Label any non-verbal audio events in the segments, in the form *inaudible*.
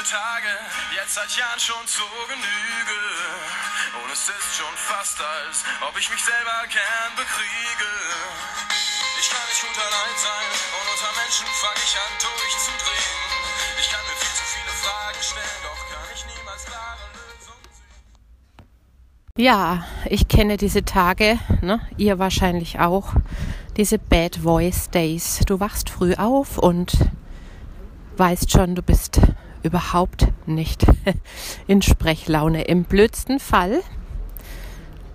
diese Tage jetzt seit Jahren schon zur Genüge. Und es ist schon fast, als ob ich mich selber gern bekriege. Ich kann nicht gut allein sein und unter Menschen fange ich an durchzudrehen. Ich kann mir viel zu viele Fragen stellen, doch kann ich niemals klare Lösungen. Ja, ich kenne diese Tage, ne? ihr wahrscheinlich auch, diese Bad Voice Days. Du wachst früh auf und weißt schon, du bist überhaupt nicht *laughs* in Sprechlaune. Im blödsten Fall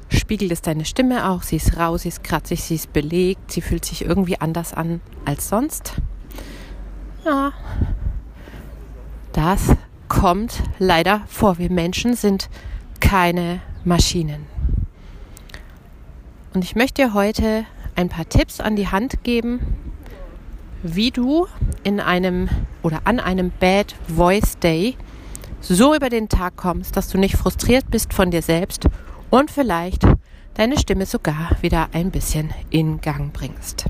spiegelt es deine Stimme auch. Sie ist rau, sie ist kratzig, sie ist belegt, sie fühlt sich irgendwie anders an als sonst. Ja, das kommt leider vor. Wir Menschen sind keine Maschinen. Und ich möchte dir heute ein paar Tipps an die Hand geben, wie du in einem oder an einem Bad Voice Day so über den Tag kommst, dass du nicht frustriert bist von dir selbst und vielleicht deine Stimme sogar wieder ein bisschen in Gang bringst.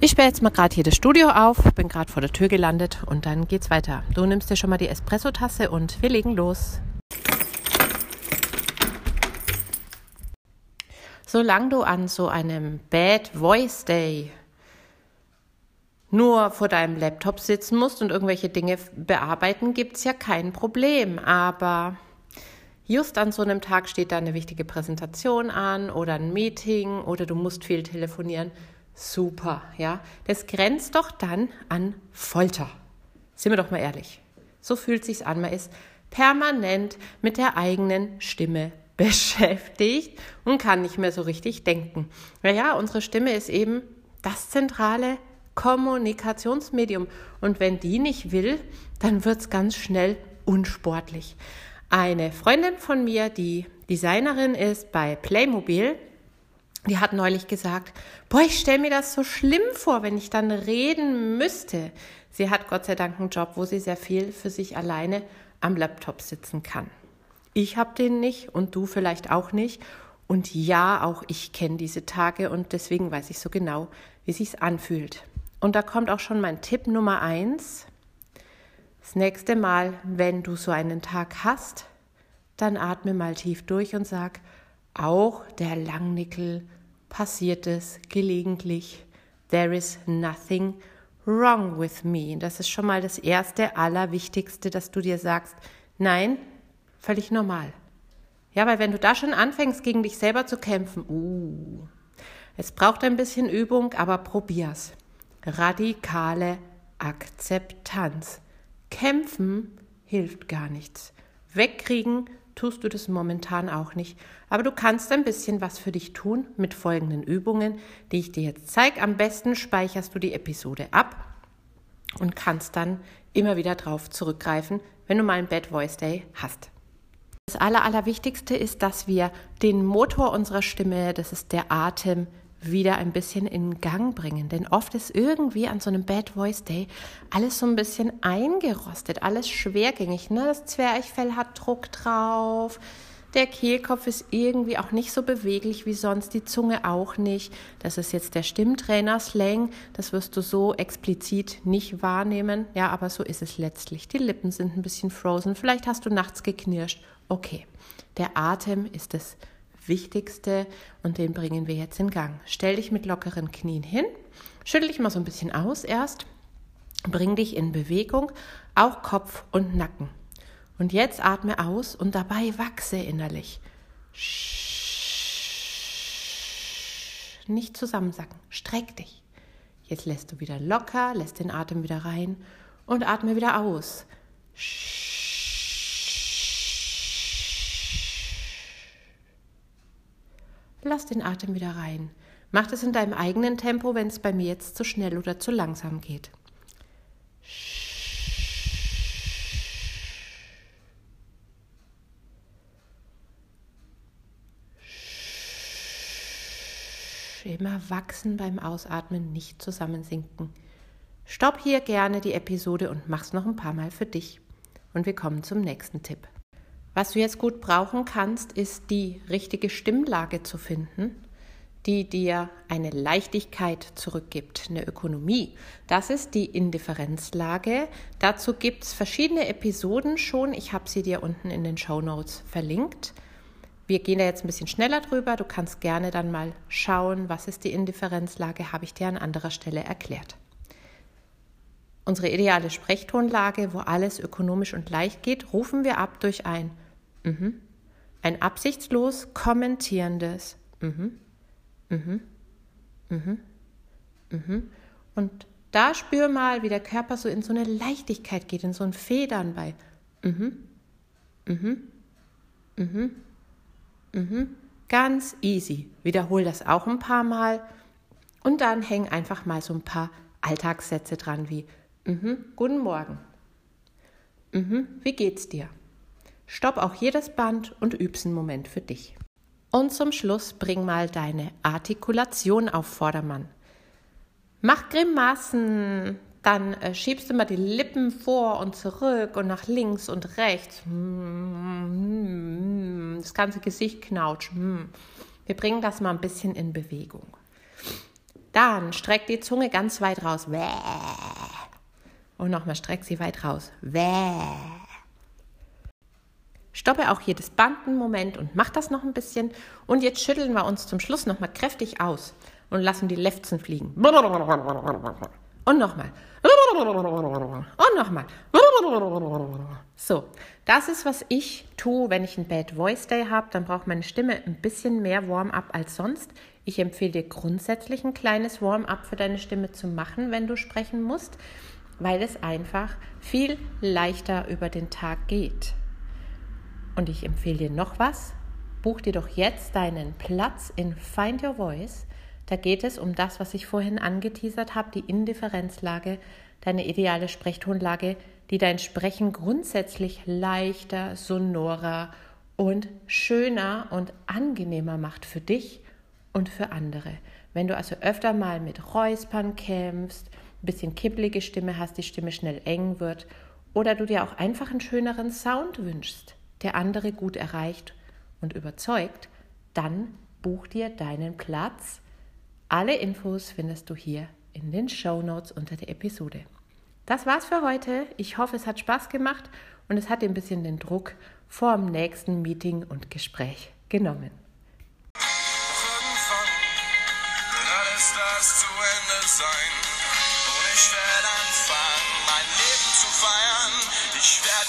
Ich sperre jetzt mal gerade hier das Studio auf, bin gerade vor der Tür gelandet und dann geht's weiter. Du nimmst dir schon mal die Espresso-Tasse und wir legen los. Solange du an so einem Bad Voice Day nur vor deinem Laptop sitzen musst und irgendwelche Dinge bearbeiten, gibt's ja kein Problem. Aber just an so einem Tag steht da eine wichtige Präsentation an oder ein Meeting oder du musst viel telefonieren. Super, ja. Das grenzt doch dann an Folter. Sind wir doch mal ehrlich. So fühlt sich's an. Man ist permanent mit der eigenen Stimme *laughs* beschäftigt und kann nicht mehr so richtig denken. Naja, unsere Stimme ist eben das zentrale Kommunikationsmedium. Und wenn die nicht will, dann wird es ganz schnell unsportlich. Eine Freundin von mir, die Designerin ist bei Playmobil, die hat neulich gesagt, boah, ich stelle mir das so schlimm vor, wenn ich dann reden müsste. Sie hat Gott sei Dank einen Job, wo sie sehr viel für sich alleine am Laptop sitzen kann. Ich habe den nicht und du vielleicht auch nicht. Und ja, auch ich kenne diese Tage und deswegen weiß ich so genau, wie sich's anfühlt. Und da kommt auch schon mein Tipp Nummer eins. Das nächste Mal, wenn du so einen Tag hast, dann atme mal tief durch und sag, auch der Langnickel passiert es gelegentlich. There is nothing wrong with me. Das ist schon mal das erste, allerwichtigste, dass du dir sagst, nein, völlig normal. Ja, weil wenn du da schon anfängst, gegen dich selber zu kämpfen, uh, es braucht ein bisschen Übung, aber probier's radikale Akzeptanz. Kämpfen hilft gar nichts. Wegkriegen tust du das momentan auch nicht. Aber du kannst ein bisschen was für dich tun mit folgenden Übungen, die ich dir jetzt zeige. Am besten speicherst du die Episode ab und kannst dann immer wieder drauf zurückgreifen, wenn du mal einen Bad Voice Day hast. Das Aller, Allerwichtigste ist, dass wir den Motor unserer Stimme, das ist der Atem, wieder ein bisschen in Gang bringen. Denn oft ist irgendwie an so einem Bad Voice Day alles so ein bisschen eingerostet, alles schwergängig. Ne? Das Zwerchfell hat Druck drauf. Der Kehlkopf ist irgendwie auch nicht so beweglich wie sonst, die Zunge auch nicht. Das ist jetzt der Stimmtrainer-Slang. Das wirst du so explizit nicht wahrnehmen. Ja, aber so ist es letztlich. Die Lippen sind ein bisschen frozen. Vielleicht hast du nachts geknirscht. Okay. Der Atem ist das Wichtigste und den bringen wir jetzt in Gang. Stell dich mit lockeren Knien hin, schüttel dich mal so ein bisschen aus erst, bring dich in Bewegung, auch Kopf und Nacken. Und jetzt atme aus und dabei wachse innerlich. Nicht zusammensacken, streck dich. Jetzt lässt du wieder locker, lässt den Atem wieder rein und atme wieder aus. Lass den Atem wieder rein. Mach das in deinem eigenen Tempo, wenn es bei mir jetzt zu schnell oder zu langsam geht. Immer wachsen beim Ausatmen, nicht zusammensinken. Stopp hier gerne die Episode und mach's noch ein paar Mal für dich. Und wir kommen zum nächsten Tipp. Was du jetzt gut brauchen kannst, ist die richtige Stimmlage zu finden. die dir eine Leichtigkeit zurückgibt, eine Ökonomie. Das ist die Indifferenzlage. Dazu gibt es verschiedene Episoden schon. Ich habe sie dir unten in den Show Notes verlinkt. Wir gehen da jetzt ein bisschen schneller drüber. Du kannst gerne dann mal schauen, was ist die Indifferenzlage, habe ich dir an anderer Stelle erklärt. Unsere ideale Sprechtonlage, wo alles ökonomisch und leicht geht, rufen wir ab durch ein mhm, ein absichtslos kommentierendes mhm, mhm, mhm, mhm. Und da spür mal, wie der Körper so in so eine Leichtigkeit geht, in so ein Federn bei mhm, mhm, mhm, mhm. Ganz easy. Wiederhol das auch ein paar Mal und dann häng einfach mal so ein paar Alltagssätze dran wie mhm, Guten Morgen. Mhm, wie geht's dir? Stopp auch jedes Band und üb's einen Moment für dich. Und zum Schluss bring mal deine Artikulation auf Vordermann. Mach Grimassen, dann äh, schiebst du mal die Lippen vor und zurück und nach links und rechts. Das ganze Gesicht knautscht. Wir bringen das mal ein bisschen in Bewegung. Dann streck die Zunge ganz weit raus. Und nochmal streck sie weit raus. Stoppe auch jedes Band einen Moment und mach das noch ein bisschen. Und jetzt schütteln wir uns zum Schluss nochmal kräftig aus und lassen die Lefzen fliegen. Und nochmal. Und nochmal. So, das ist, was ich tue, wenn ich einen Bad Voice Day habe. Dann braucht meine Stimme ein bisschen mehr Warm-up als sonst. Ich empfehle dir grundsätzlich ein kleines Warm-up für deine Stimme zu machen, wenn du sprechen musst, weil es einfach viel leichter über den Tag geht. Und ich empfehle dir noch was. Buch dir doch jetzt deinen Platz in Find Your Voice. Da geht es um das, was ich vorhin angeteasert habe, die Indifferenzlage, deine ideale Sprechtonlage, die dein Sprechen grundsätzlich leichter, sonorer und schöner und angenehmer macht für dich und für andere. Wenn du also öfter mal mit Räuspern kämpfst, ein bisschen kibbelige Stimme hast, die Stimme schnell eng wird oder du dir auch einfach einen schöneren Sound wünschst, der andere gut erreicht und überzeugt, dann buch dir deinen Platz. Alle Infos findest du hier in den Show Notes unter der Episode. Das war's für heute. Ich hoffe, es hat Spaß gemacht und es hat ein bisschen den Druck vor dem nächsten Meeting und Gespräch genommen.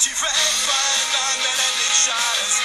Leben zu feiern. Ich werde die Welt